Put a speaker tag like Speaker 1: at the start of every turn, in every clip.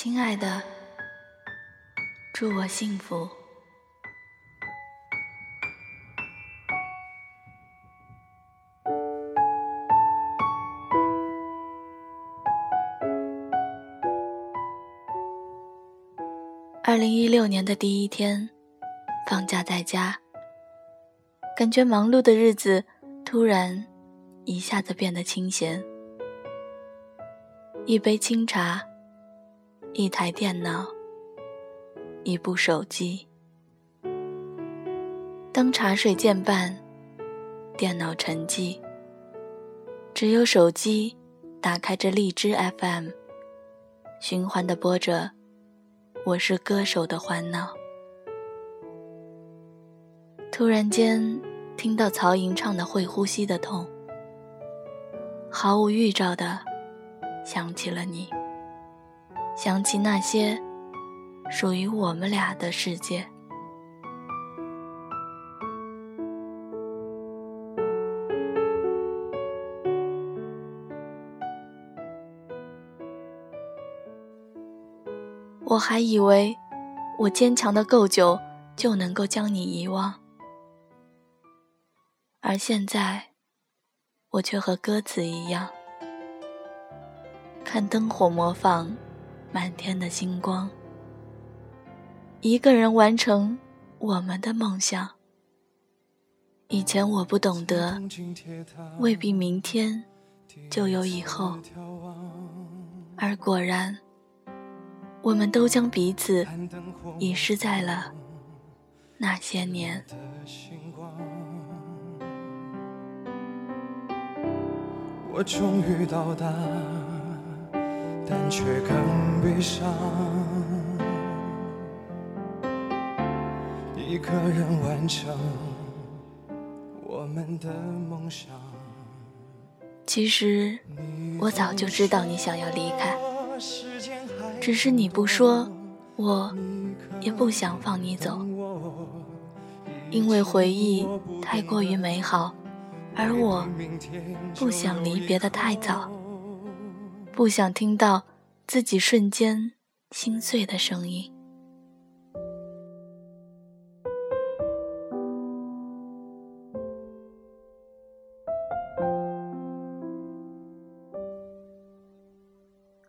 Speaker 1: 亲爱的，祝我幸福。二零一六年的第一天，放假在家，感觉忙碌的日子突然一下子变得清闲。一杯清茶，一台电脑，一部手机。当茶水渐半，电脑沉寂，只有手机打开着荔枝 FM，循环的播着。我是歌手的欢闹。突然间听到曹颖唱的《会呼吸的痛》，毫无预兆的想起了你，想起那些属于我们俩的世界。我还以为我坚强的够久，就能够将你遗忘，而现在我却和歌词一样，看灯火模仿满天的星光，一个人完成我们的梦想。以前我不懂得，未必明天就有以后，而果然。我们都将彼此遗失在了那些年。
Speaker 2: 我终于到达，但却更悲伤。一个人完成我们的梦想。
Speaker 1: 其实，我早就知道你想要离开。只是你不说，我也不想放你走，因为回忆太过于美好，而我不想离别的太早，不想听到自己瞬间心碎的声音。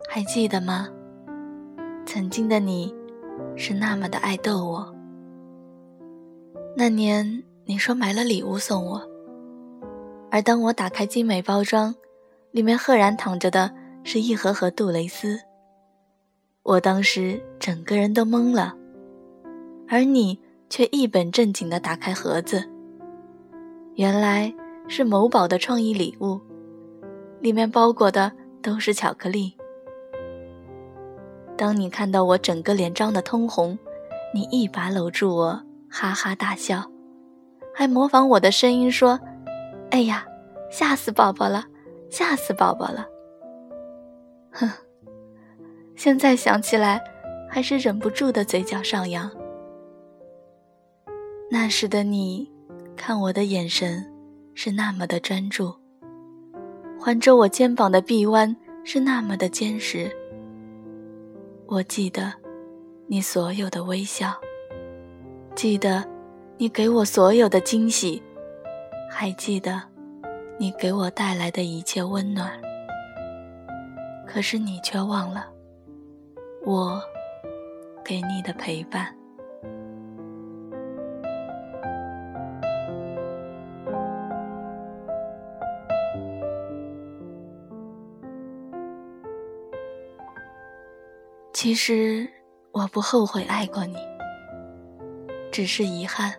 Speaker 1: 还记得吗？曾经的你，是那么的爱逗我。那年你说买了礼物送我，而当我打开精美包装，里面赫然躺着的是一盒盒杜蕾斯。我当时整个人都懵了，而你却一本正经地打开盒子，原来是某宝的创意礼物，里面包裹的都是巧克力。当你看到我整个脸涨得通红，你一把搂住我，哈哈大笑，还模仿我的声音说：“哎呀，吓死宝宝了，吓死宝宝了。”哼，现在想起来，还是忍不住的嘴角上扬。那时的你，看我的眼神是那么的专注，环着我肩膀的臂弯是那么的坚实。我记得你所有的微笑，记得你给我所有的惊喜，还记得你给我带来的一切温暖。可是你却忘了我给你的陪伴。其实我不后悔爱过你，只是遗憾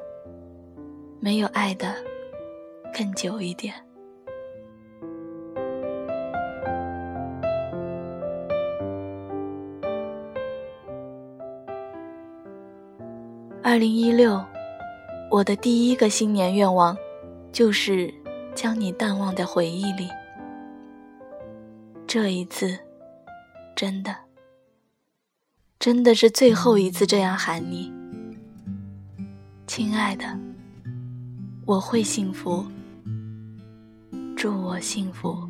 Speaker 1: 没有爱的更久一点。二零一六，我的第一个新年愿望就是将你淡忘在回忆里。这一次，真的。真的是最后一次这样喊你，亲爱的，我会幸福，祝我幸福。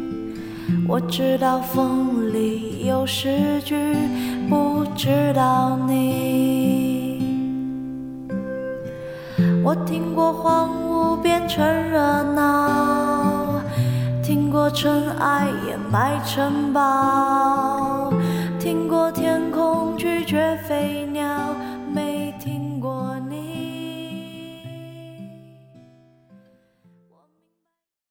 Speaker 3: 我知道风里有诗句，不知道你。我听过荒芜变成热闹，听过尘埃掩埋城堡，